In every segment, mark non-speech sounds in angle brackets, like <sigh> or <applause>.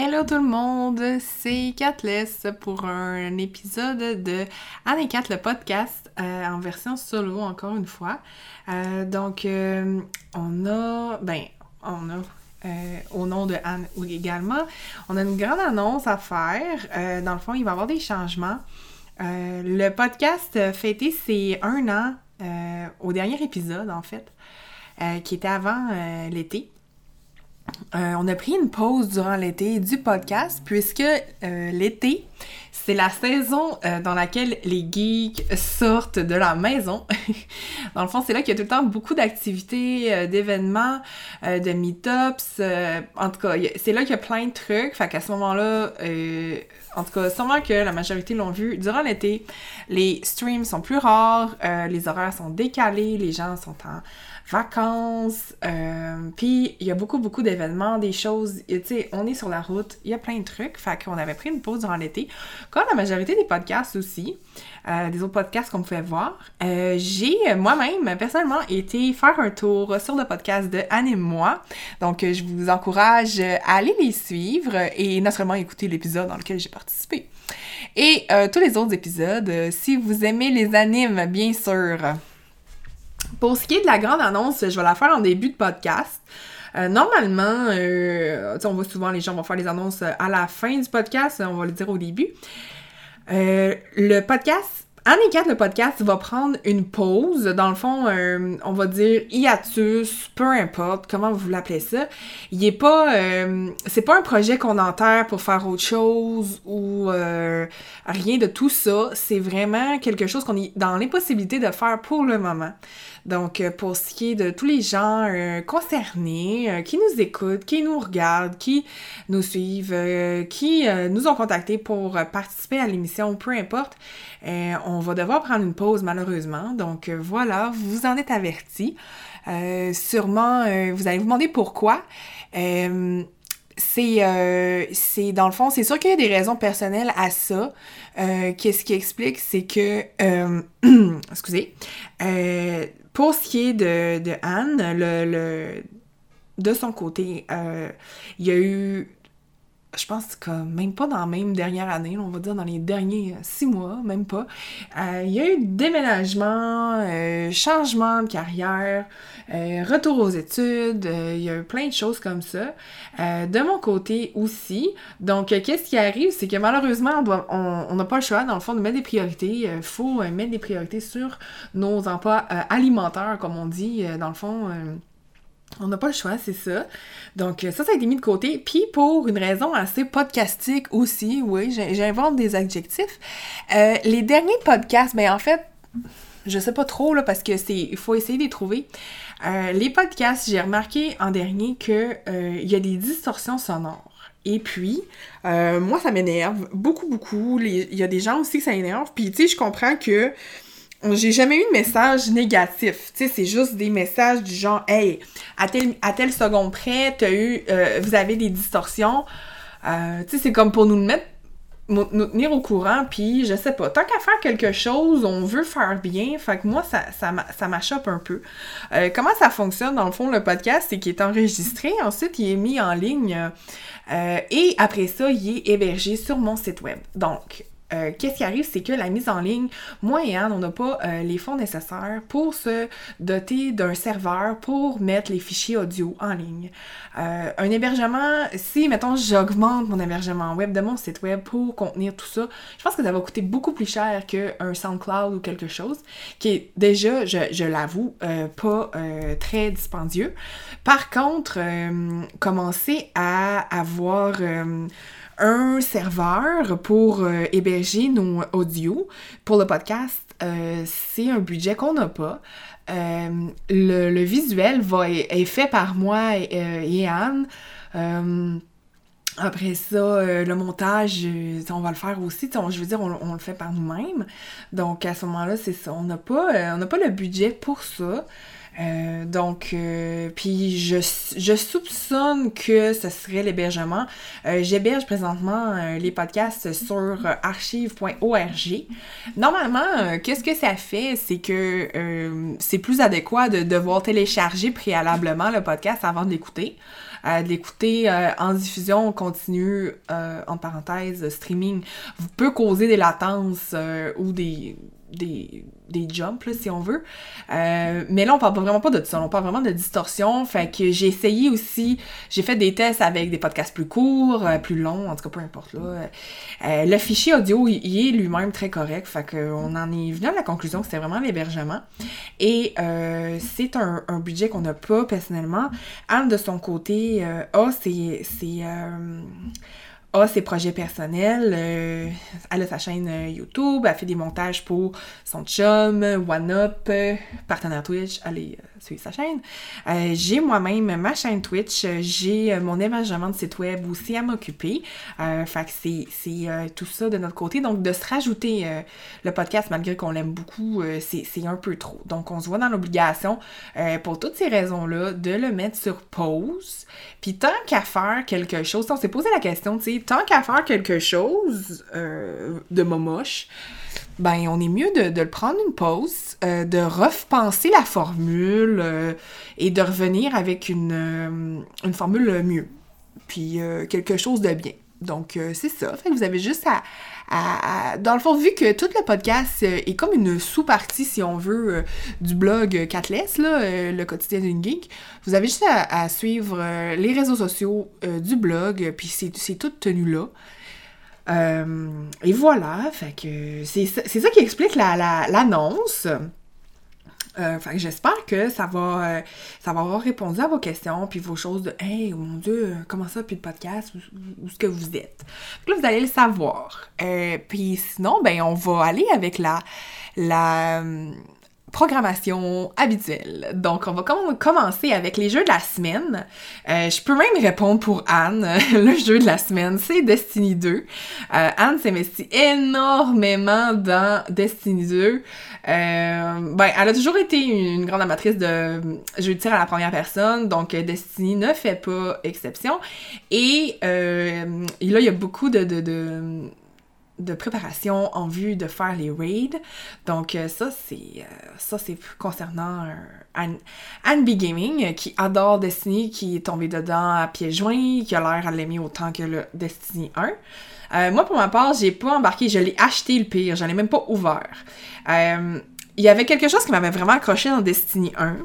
Hello tout le monde, c'est Catless pour un épisode de Anne et Kat le podcast euh, en version solo encore une fois. Euh, donc euh, on a, ben on a au nom de Anne également, on a une grande annonce à faire. dans le fond, il va y avoir des changements. le podcast fêté ses un an au dernier épisode en fait, qui était avant l'été. On a pris une pause durant l'été du podcast puisque l'été, c'est la saison euh, dans laquelle les geeks sortent de la maison. <laughs> dans le fond, c'est là qu'il y a tout le temps beaucoup d'activités, d'événements, de meetups. en tout cas, c'est là qu'il y a plein de trucs. Fait qu'à ce moment-là, en tout cas, sûrement que la majorité l'ont vu durant l'été. Les streams sont plus rares, les horaires sont décalés, les gens sont en vacances. Euh, puis il y a beaucoup, beaucoup d'événements, des choses. Tu sais, on est sur la route, il y a plein de trucs. Fait qu'on avait pris une pause durant l'été. Comme la majorité des podcasts aussi, euh, des autres podcasts qu'on pouvait voir, euh, j'ai moi-même, personnellement, été faire un tour sur le podcast de Anne et moi. Donc, je vous encourage à aller les suivre et non seulement écouter l'épisode dans lequel j'ai participé. Et tous les autres épisodes, si vous aimez les animes, bien sûr. Pour ce qui est de la grande annonce, je vais la faire en début de podcast. Euh, normalement, euh, on voit souvent les gens vont faire les annonces à la fin du podcast, on va le dire au début. Euh, le podcast Anne et 4, le podcast va prendre une pause. Dans le fond, euh, on va dire hiatus, peu importe comment vous l'appelez ça. Il est pas, euh, c'est pas un projet qu'on enterre pour faire autre chose ou euh, rien de tout ça. C'est vraiment quelque chose qu'on est dans l'impossibilité de faire pour le moment. Donc, pour ce qui est de tous les gens concernés, qui nous écoutent, qui nous regardent, qui nous suivent, qui nous ont contactés pour participer à l'émission, peu importe, on va devoir prendre une pause malheureusement. Donc euh, voilà, vous en êtes avertis. Euh, sûrement, euh, vous allez vous demander pourquoi. c'est, c'est dans le fond, c'est sûr qu'il y a des raisons personnelles à ça. Qu'est-ce qui explique, c'est que, <clears throat> excusez, pour ce qui est de, de Anne, le, le, de son côté, il y a eu je pense que même pas dans la même dernière année, on va dire dans les derniers euh, six mois, même pas, euh, il y a eu déménagement, euh, changement de carrière, retour aux études, il y a eu plein de choses comme ça. de mon côté aussi. Donc, qu'est-ce qui arrive? C'est que malheureusement, on n'a pas le choix, dans le fond, de mettre des priorités. Il faut mettre des priorités sur nos emplois alimentaires, comme on dit, dans le fond on n'a pas le choix, c'est ça. Donc ça, ça a été mis de côté. Puis pour une raison assez podcastique aussi, oui, j'invente des adjectifs. Euh, les derniers podcasts, ben en fait, je sais pas trop là parce que c'est, il faut essayer de les trouver. Euh, les podcasts, j'ai remarqué en dernier que euh, y a des distorsions sonores. Et puis, moi, ça m'énerve beaucoup, beaucoup. Il y a des gens aussi que ça énerve. Puis, tu sais, je comprends que j'ai jamais eu de message négatif. Tu sais, c'est juste des messages du genre, hey, à tel, à tel seconde près, t'as eu, euh, vous avez des distorsions. Euh, tu sais, c'est comme pour nous mettre, nous tenir au courant, puis je sais pas, tant qu'à faire quelque chose, on veut faire bien, fait que moi, ça, ça, ça un peu. Euh, comment ça fonctionne, dans le fond, le podcast, c'est qu'il est enregistré, ensuite, il est mis en ligne, et après ça, il est hébergé sur mon site web. Donc, euh, qu'est-ce qui arrive, c'est que la mise en ligne, moi et Anne, on n'a pas euh, les fonds nécessaires pour se doter d'un serveur pour mettre les fichiers audio en ligne. Euh, un hébergement, si, mettons, j'augmente mon hébergement web de mon site web pour contenir tout ça, je pense que ça va coûter beaucoup plus cher qu'un SoundCloud ou quelque chose, qui est déjà, je, je l'avoue, pas très dispendieux. Par contre, commencer à avoir un serveur pour euh, héberger nos audios pour le podcast, euh, c'est un budget qu'on n'a pas. Euh, le, visuel est, fait par moi et, Anne. après ça, le montage, on va le faire aussi. je veux dire, on, le fait par nous-mêmes. Donc, à ce moment-là, c'est ça. On n'a pas, on pas le budget pour ça. Euh, donc, euh, puis je, je, soupçonne que ce serait l'hébergement. Euh, j'héberge présentement les podcasts sur archive.org. Normalement, qu'est-ce que ça fait? C'est que c'est plus adéquat de devoir télécharger préalablement le podcast avant de l'écouter. de l'écouter en diffusion continue, en parenthèse, streaming, peut causer des latences ou des, des, des jumps, là, si on veut. Euh, mais là, on parle vraiment pas de ça. On parle vraiment de distorsion. Fait que j'ai essayé aussi, j'ai fait des tests avec des podcasts plus courts, euh, plus longs, en tout cas, peu importe. Là. Euh, le fichier audio, il est lui-même très correct. Fait qu'on en est venu à la conclusion que c'était vraiment l'hébergement. Et c'est un, un, budget qu'on n'a pas personnellement. Anne, de son côté, a ses ses projets personnels. Euh, elle a sa chaîne euh, YouTube, elle fait des montages pour son chum, One Up, partenaire Twitch, allez euh, suivre sa chaîne. j'ai moi-même ma chaîne Twitch, j'ai mon hébergement de site web aussi à m'occuper. fait que c'est tout ça de notre côté. Donc de se rajouter le podcast, malgré qu'on l'aime beaucoup, c'est un peu trop. Donc on se voit dans l'obligation, pour toutes ces raisons-là, de le mettre sur pause. Puis tant qu'à faire quelque chose, on s'est posé la question, tu sais, tant qu'à faire quelque chose euh, de momoche, ben on est mieux de, le prendre une pause, euh, de repenser la formule euh, et de revenir avec une, une formule mieux. Puis quelque chose de bien. Donc c'est ça. Vous avez juste à dans le fond, vu que tout le podcast euh, est comme une sous-partie, si on veut, euh, du blog Catless, là, euh, le quotidien d'une geek, vous avez juste à, suivre les réseaux sociaux du blog, puis c'est tout tenu là. et voilà, fait c'est ça qui explique l'annonce. La, euh, j'espère que ça va, euh, ça va avoir répondu à vos questions, puis vos choses de Hey, mon Dieu, comment ça, puis le podcast, où, est-ce que vous êtes? là, vous allez le savoir. Euh, puis sinon, ben, on va aller avec la, la programmation habituelle. Donc, on va commencer avec les jeux de la semaine. Euh, je peux même répondre pour Anne. <laughs> Le jeu de la semaine, c'est Destiny 2. Euh, Anne s'investit énormément dans Destiny 2. Euh, ben, elle a toujours été une, grande amatrice de jeux de tir à la première personne, donc Destiny ne fait pas exception. Et, là, il y a beaucoup de, de, de de préparation en vue de faire les raids. Donc euh, ça, c'est euh, ça c'est concernant Anne, Anne B Gaming qui adore Destiny, qui est tombée dedans à pieds joints, qui a l'air à l'aimer autant que le Destiny 1. Euh, moi, pour ma part, j'ai pas embarqué, je l'ai acheté le pire, je l'ai même pas ouvert. Il y avait quelque chose qui m'avait vraiment accroché dans Destiny 1,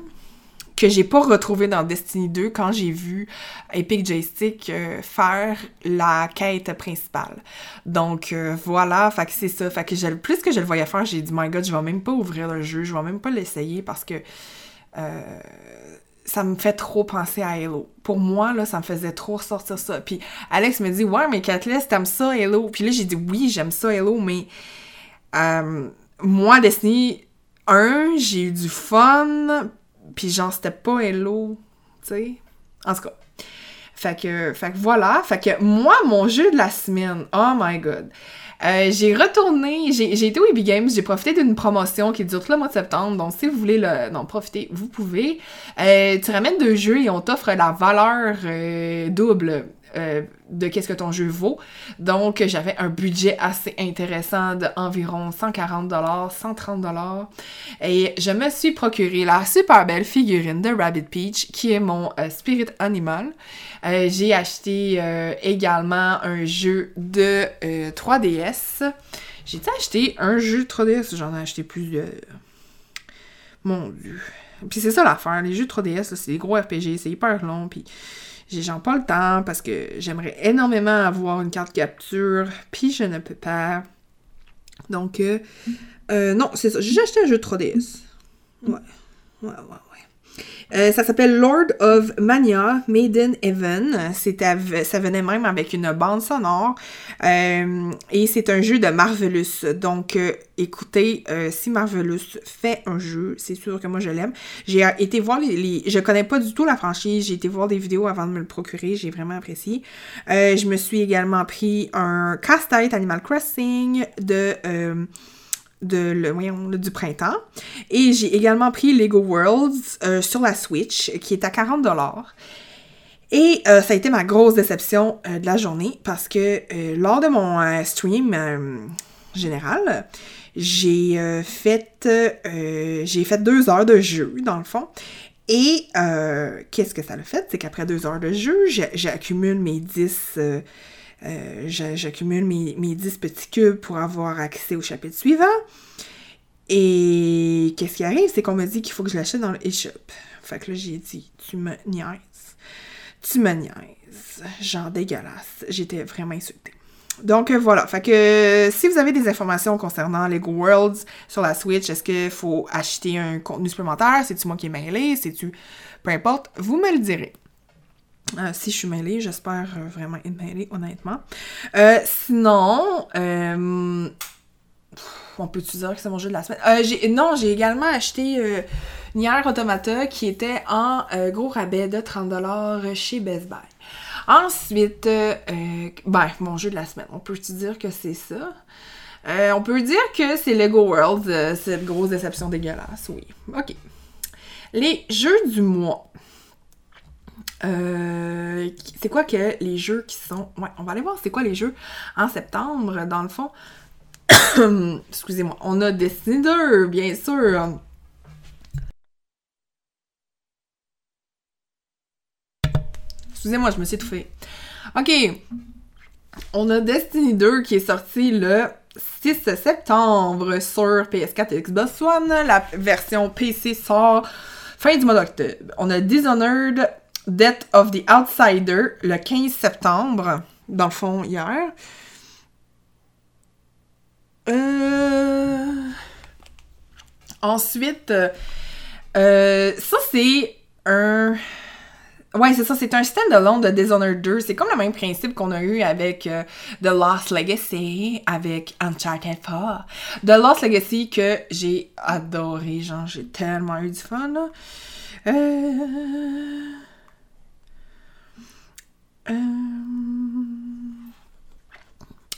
que j'ai pas retrouvé dans Destiny 2 quand j'ai vu Epic Joystick euh, faire la quête principale. Donc euh, voilà, fait que c'est ça. Fait que plus que je le voyais faire, j'ai dit my god, je vais même pas ouvrir le jeu, je vais même pas l'essayer parce que euh, ça me fait trop penser à Halo. Pour moi, là, ça me faisait trop ressortir ça. Puis Alex me dit Ouais, mais Kathleen, t'aimes ça Halo? Puis là, j'ai dit oui, j'aime ça Halo, mais moi, Destiny 1, j'ai eu du fun puis genre, c'était pas hello, tu sais. En tout cas. Fait que, fait que voilà. Fait que moi, mon jeu de la semaine, oh my god. Euh, j'ai retourné, j'ai été au EB Games, j'ai profité d'une promotion qui dure tout le mois de septembre, donc si vous voulez le, non, profiter, vous pouvez. Euh, tu ramènes deux jeux et on t'offre la valeur euh, double euh, de qu'est-ce que ton jeu vaut. Donc, j'avais un budget assez intéressant d'environ 140 dollars, 130 dollars. Et je me suis procuré la super belle figurine de Rabbit Peach, qui est mon euh, spirit animal. Euh, j'ai acheté également un jeu de 3DS. J'ai acheté un jeu 3DS, j'en ai acheté plusieurs. Mon dieu. Puis c'est ça l'affaire, les jeux 3DS, c'est des gros RPG, c'est hyper long, puis j'ai genre pas le temps parce que j'aimerais énormément avoir une carte capture, puis je ne peux pas. Donc, euh, euh, non, c'est ça. J'ai acheté un jeu de 3DS. Ouais. Ouais, ouais, ouais. Euh, ça s'appelle Lord of Mania, Maiden Heaven. ça venait même avec une bande sonore. Euh, et c'est un jeu de Marvelous. Donc, euh, écoutez, si Marvelous fait un jeu, c'est sûr que moi je l'aime. J'ai été voir les, Je connais pas du tout la franchise. J'ai été voir des vidéos avant de me le procurer. J'ai vraiment apprécié. je me suis également pris un casse-tête Animal Crossing de de, du printemps. Et j'ai également pris Lego Worlds euh, sur la Switch, qui est à 40$. Et euh, ça a été ma grosse déception euh, de la journée parce que lors de mon stream général, j'ai fait j'ai fait deux heures de jeu, dans le fond. Et qu'est-ce que ça a fait? C'est qu'après deux heures de jeu, j'accumule mes 10 euh, j'accumule mes, mes 10 petits cubes pour avoir accès au chapitre suivant. Et qu'est-ce qui arrive? C'est qu'on me dit qu'il faut que je l'achète dans le eShop. Fait que là, j'ai dit, tu me niaises. Tu me niaises. Genre dégueulasse. J'étais vraiment insultée. Donc euh, voilà, fait que si vous avez des informations concernant Lego Worlds sur la Switch, est-ce qu'il faut acheter un contenu supplémentaire? C'est-tu moi qui est mêlé? C'est-tu... Peu importe, vous me le direz. Euh, si je suis mêlée, j'espère euh, vraiment être mêlée, honnêtement. Euh, sinon, on peut-tu dire que c'est mon jeu de la semaine? non, j'ai également acheté Nier Automata qui était en gros rabais de 30$ chez Best Buy. Ensuite, ben, mon jeu de la semaine, on peut-tu dire que c'est ça? on peut dire que c'est Lego World, cette grosse déception dégueulasse, oui. Ok. Les jeux du mois. Euh, c'est quoi que les jeux qui sont. Ouais, on va aller voir c'est quoi les jeux en septembre, dans le fond. <coughs> Excusez-moi. On a Destiny 2, bien sûr. Excusez-moi, je me suis étouffée. Ok. On a Destiny 2 qui est sorti le 6 septembre sur PS4 et Xbox One. La version PC sort fin du mois d'octobre. On a Dishonored Death of the Outsider le 15 septembre, dans le fond, hier. Euh... Ensuite, euh, ça c'est un. Ouais, c'est ça, c'est un stand-alone de Dishonored 2. C'est comme le même principe qu'on a eu avec euh, The Lost Legacy, avec Uncharted 4. The Lost Legacy que j'ai adoré, genre, j'ai tellement eu du fun, là. Euh... Euh,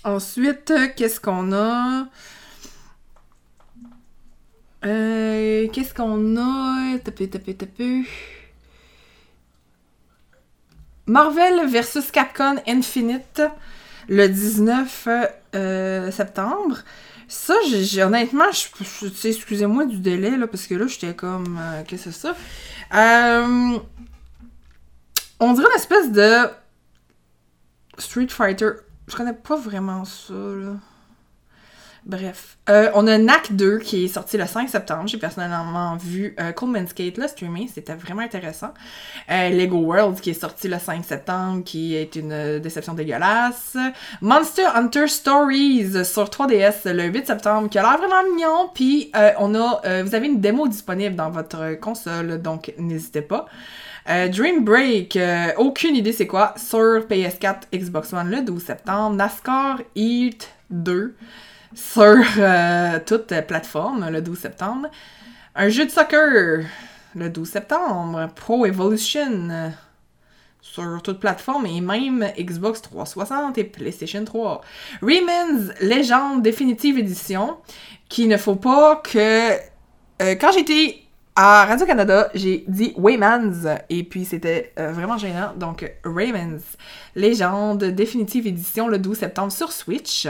ensuite, qu'est-ce qu'on a? Euh, qu'est-ce qu'on a? Tapé, tapé, tapé. Marvel vs Capcom Infinite le 19 euh, septembre. Ça, honnêtement, excusez-moi du délai, là, parce que là, j'étais comme, qu'est-ce que c'est ça? on dirait une espèce de Street Fighter, je connais pas vraiment ça. Bref. Euh, on a NAC 2 qui est sorti le 5 septembre. J'ai personnellement vu euh, Coleman Skate là, streamé. C'était vraiment intéressant. Euh, Lego World qui est sorti le 5 septembre, qui est une déception dégueulasse. Monster Hunter Stories sur 3DS le 8 septembre, qui a l'air vraiment mignon. Puis on a, vous avez une démo disponible dans votre console, donc n'hésitez pas. Euh, Dream Break, euh, aucune idée c'est quoi, sur PS4, Xbox One le 12 septembre. NASCAR Heat 2 sur euh, toute plateforme le 12 septembre. Un jeu de soccer le 12 septembre. Pro Evolution sur toute plateforme et même Xbox 360 et PlayStation 3. Rayman's Legend Definitive Edition, qui ne faut pas que... quand j'étais à Radio-Canada, j'ai dit Waymans et puis c'était euh, vraiment gênant. Donc, Raymans, légende, définitive édition le 12 septembre sur Switch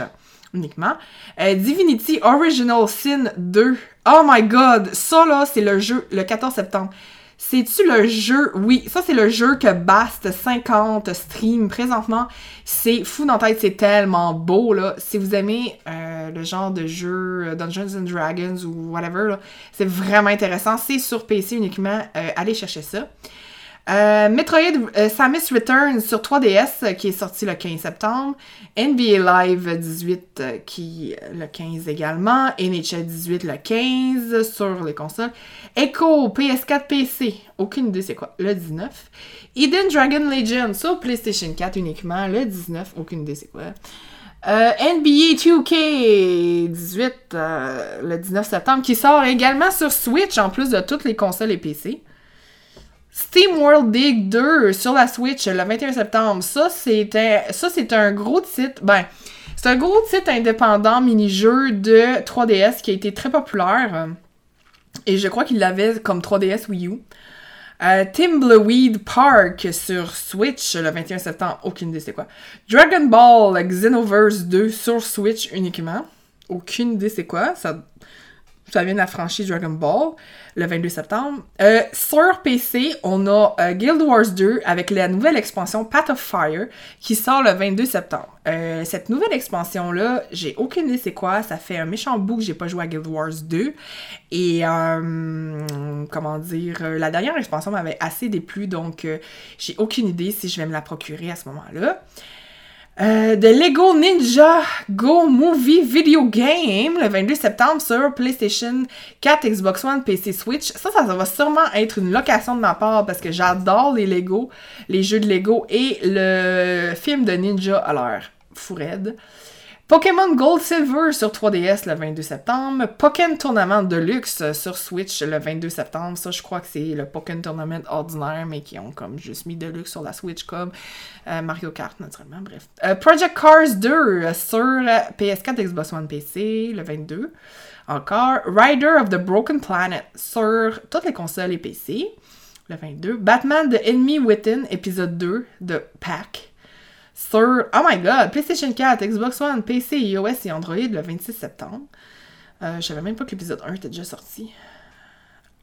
uniquement. Euh, Divinity Original Sin 2. Oh my god, ça là, c'est le jeu le 14 septembre. C'est-tu le jeu? Oui, ça c'est le jeu que Bast 50 stream présentement. C'est fou dans tête, c'est tellement beau là. Si vous aimez euh, le genre de jeu euh, Dungeons and Dragons ou whatever, c'est vraiment intéressant. C'est sur PC uniquement. Euh, allez chercher ça. Euh, Metroid euh, Samus Returns sur 3DS euh, qui est sorti le 15 septembre. NBA Live 18 qui le 15 également. NHL 18 le 15 sur les consoles. Echo PS4 PC, aucune idée c'est quoi, le 19. Eden Dragon Legend sur PlayStation 4 uniquement, le 19, aucune idée c'est quoi. NBA 2K 18 le 19 septembre qui sort également sur Switch en plus de toutes les consoles et PC. Steam World Dig 2 sur la Switch le 21 septembre. Ça, c'était, ça, c'est un gros titre. Ben, C'est un gros titre indépendant mini-jeu de 3DS qui a été très populaire. Et je crois qu'il l'avait comme 3DS Wii U. Euh, Timbleweed Park sur Switch le 21 septembre, aucune idée c'est quoi. Dragon Ball Xenoverse 2 sur Switch uniquement, aucune idée c'est quoi. Ça ça vient de la franchise Dragon Ball, le 22 septembre. Euh, sur PC, on a euh, Guild Wars 2 avec la nouvelle expansion Path of Fire qui sort le 22 septembre. Euh, cette nouvelle expansion-là, j'ai aucune idée c'est quoi. Ça fait un méchant bout que j'ai pas joué à Guild Wars 2. Et, comment dire, la dernière expansion m'avait assez déplu, donc j'ai aucune idée si je vais me la procurer à ce moment-là. Euh, Lego Ninja Go Movie Video Game le 22 septembre sur PlayStation 4, Xbox One, PC, Switch. Ça, ça, va sûrement être une location de ma part parce que j'adore les Lego, les jeux de Lego et le film de Ninja à l'heure. Fou Pokémon Gold Silver sur 3DS le 22 septembre. Pokémon Tournament Deluxe sur Switch le 22 septembre. Ça, je crois que c'est le Pokémon Tournament ordinaire, mais qui ont comme juste mis Deluxe sur la Switch comme euh, Mario Kart, naturellement. Bref. Euh, Project Cars 2 sur PS4, Xbox One PC le 22. Encore. Rider of the Broken Planet sur toutes les consoles et PC le 22. Batman The Enemy Within, épisode 2 de Pack sur, oh my god, PlayStation 4, Xbox One, PC, iOS et Android le 26 septembre. Euh, je savais même pas que l'épisode 1 était déjà sorti.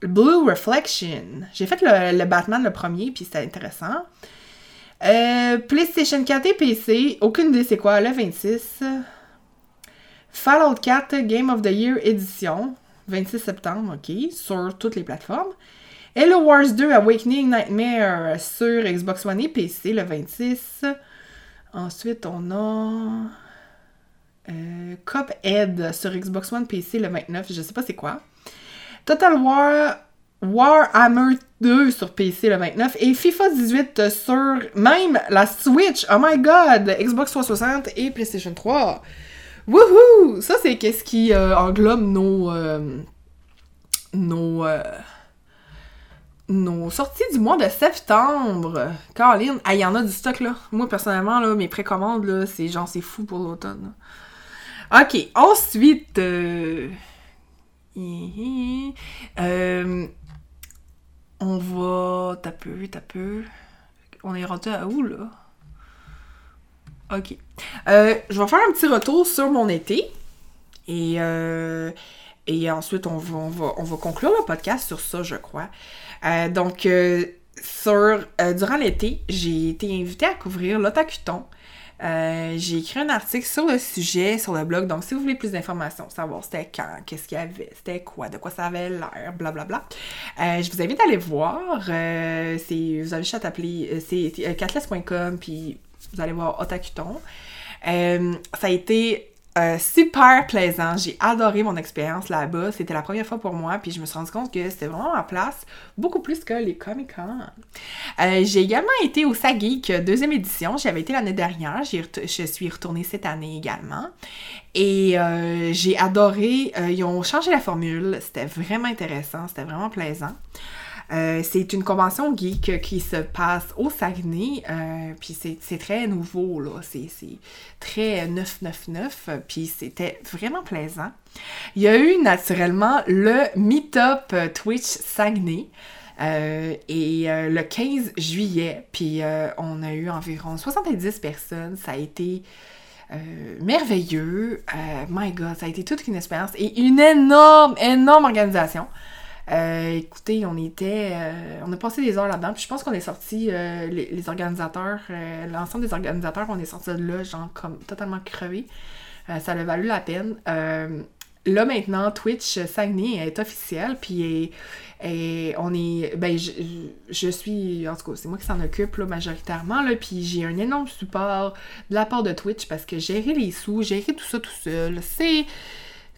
Blue Reflection. J'ai fait le, Batman le premier, puis c'était intéressant. Euh, PlayStation 4 et PC, aucune idée c'est quoi, le 26. Fallout 4 Game of the Year Edition, 26 septembre, ok, sur toutes les plateformes. Hello Wars 2 Awakening Nightmare sur Xbox One et PC le 26. Ensuite, on a euh, Cuphead sur Xbox One PC le 29, je sais pas c'est quoi. Total War Warhammer 2 sur PC le 29 et FIFA 18 sur même la Switch. Oh my god! Xbox 360 et PlayStation 3. Woohoo! Ça, c'est qu'est-ce qui euh, englobe nos. Euh, nos. Nos sorties du mois de septembre. Caroline, il y en a du stock là. Moi personnellement, là, mes précommandes, là, c'est genre c'est fou pour l'automne. Ok, ensuite. Euh, euh, on va. T'as peu. On est rendu à où là? Ok. Euh, je vais faire un petit retour sur mon été. Et, et ensuite, on va, on, va, on va conclure le podcast sur ça, je crois. Euh, donc, euh, sur, euh, durant l'été, j'ai été invitée à couvrir l'Otakuton. j'ai écrit un article sur le sujet sur le blog, donc si vous voulez plus d'informations, savoir c'était quand, qu'est-ce qu'il y avait, c'était quoi, de quoi ça avait l'air, blablabla, je vous invite à aller voir. c'est, vous avez juste à t'appeler, c'est puis vous allez voir Otakuton. ça a été euh, super plaisant. J'ai adoré mon expérience là-bas. C'était la première fois pour moi, puis je me suis rendu compte que c'était vraiment ma place, beaucoup plus que les Comic-Con. Euh, j'ai également été au Sageek deuxième édition. J'avais été l'année dernière. Je suis retournée cette année également. Et euh, j'ai adoré. ils ont changé la formule. C'était vraiment intéressant. C'était vraiment plaisant. Euh, c'est une convention geek qui se passe au Saguenay, euh, puis c'est très nouveau, là, c'est très 999, puis c'était vraiment plaisant. Il y a eu naturellement le Meetup Twitch Saguenay, euh, et le 15 juillet, puis on a eu environ 70 personnes, ça a été... merveilleux. my God, ça a été toute une expérience et une énorme, énorme organisation. Euh, écoutez, on était. Euh, on a passé des heures là-dedans. Puis je pense qu'on est sorti, euh, les, organisateurs, l'ensemble des organisateurs, on est sortis de là, genre, comme totalement crevés. ça a valu la peine. là, maintenant, Twitch Saguenay est officiel. Puis on est. Ben, je, suis. En tout cas, c'est moi qui s'en occupe, là, majoritairement. Là, puis j'ai un énorme support de la part de Twitch parce que gérer les sous, gérer tout ça tout seul, c'est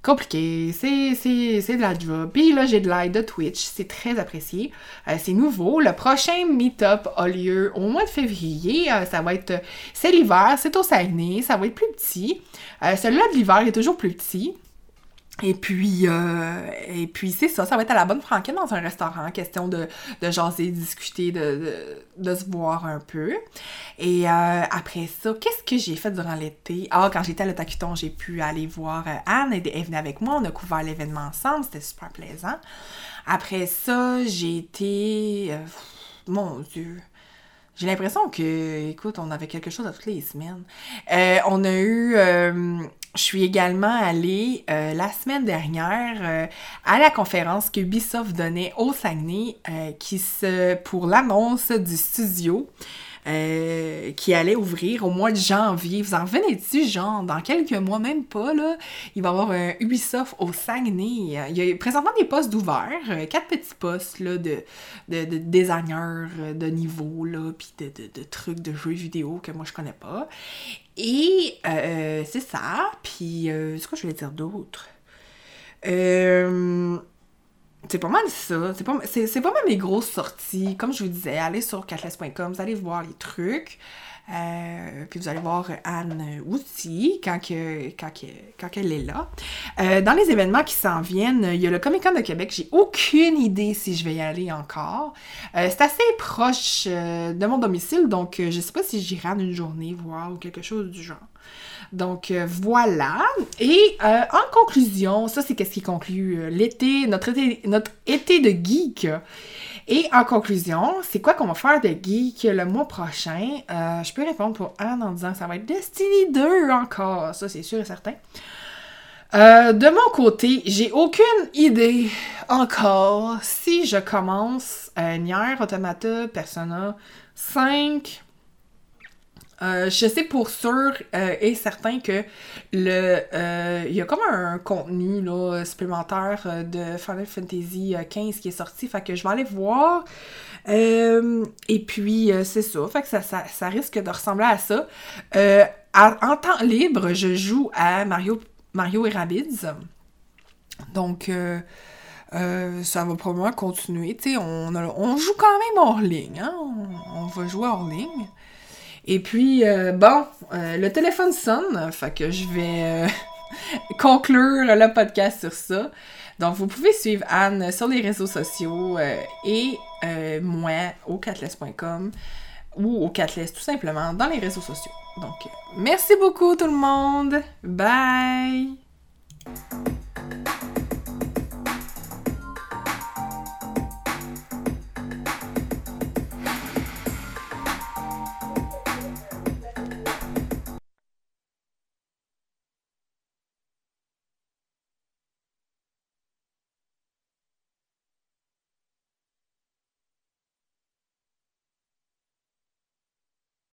compliqué, c'est de la job. Puis là, j'ai de l'aide de Twitch, c'est très apprécié. Euh, c'est nouveau. Le prochain meet-up a lieu au mois de février. Euh, ça va être, c'est l'hiver, c'est au Saguenay, ça va être plus petit. Euh, celui-là de l'hiver est toujours plus petit. Et puis, euh, et puis c'est ça, ça va être à la bonne franquette dans un restaurant, question de, de jaser, discuter, de, de, se voir un peu. Et euh, après ça, qu'est-ce que j'ai fait durant l'été? Ah, quand j'étais à l'Otacuton, j'ai pu aller voir euh, Anne, elle est venue avec moi, on a couvert l'événement ensemble, c'était super plaisant. Après ça, j'ai été... mon Dieu... J'ai l'impression que, écoute, on avait quelque chose à toutes les semaines. on a eu je suis également allée euh, la semaine dernière euh, à la conférence que Ubisoft donnait au Saguenay euh, qui se pour l'annonce du studio qui allait ouvrir au mois de janvier. Vous en revenez dessus, genre, dans quelques mois, même pas, là, il va y avoir un Ubisoft au Saguenay. Il y a présentement des postes ouverts, quatre petits postes, là, de, de, de designers de niveau, là, puis de, de, de, trucs de jeux vidéo que moi je connais pas. Et euh, c'est ça. Puis, euh, c'est quoi je voulais dire d'autre? Euh, c'est pas mal ça. C'est pas, c'est, pas mal mes grosses sorties. Comme je vous disais, allez sur catless.com, vous allez voir les trucs. Euh, puis vous allez voir Anne aussi quand, que, quand, quand elle est là. Euh, dans les événements qui s'en viennent, il y a le Comic Con de Québec. J'ai aucune idée si je vais y aller encore. Euh, c'est assez proche de mon domicile, donc je sais pas si j'irai en une journée voir ou quelque chose du genre. Donc voilà. Et en conclusion, ça c'est qu'est-ce qui conclut l'été, notre été, de geek. Et en conclusion, c'est quoi qu'on va faire de geek le mois prochain? Euh, je peux répondre pour Anne en disant que ça va être Destiny 2 encore, ça c'est sûr et certain. Euh, de mon côté, j'ai aucune idée encore si je commence euh, Nier Automata Persona 5 euh, je sais pour sûr euh, et certain que le euh, il y a comme un contenu là, supplémentaire de Final Fantasy XV qui est sorti, fait que je vais aller voir. et puis c'est ça, fait que ça, ça, risque de ressembler à ça. en temps libre, je joue à Mario, Mario et Rabbids. Donc ça va probablement continuer. on, on joue quand même hors ligne. Hein? On, on, va jouer hors ligne. Et puis, euh, bon, euh, le téléphone sonne, fait que je vais euh, <laughs> conclure le podcast sur ça. Donc, vous pouvez suivre Anne sur les réseaux sociaux et moi au catless.com ou au Catless tout simplement dans les réseaux sociaux. Donc, merci beaucoup tout le monde. Bye!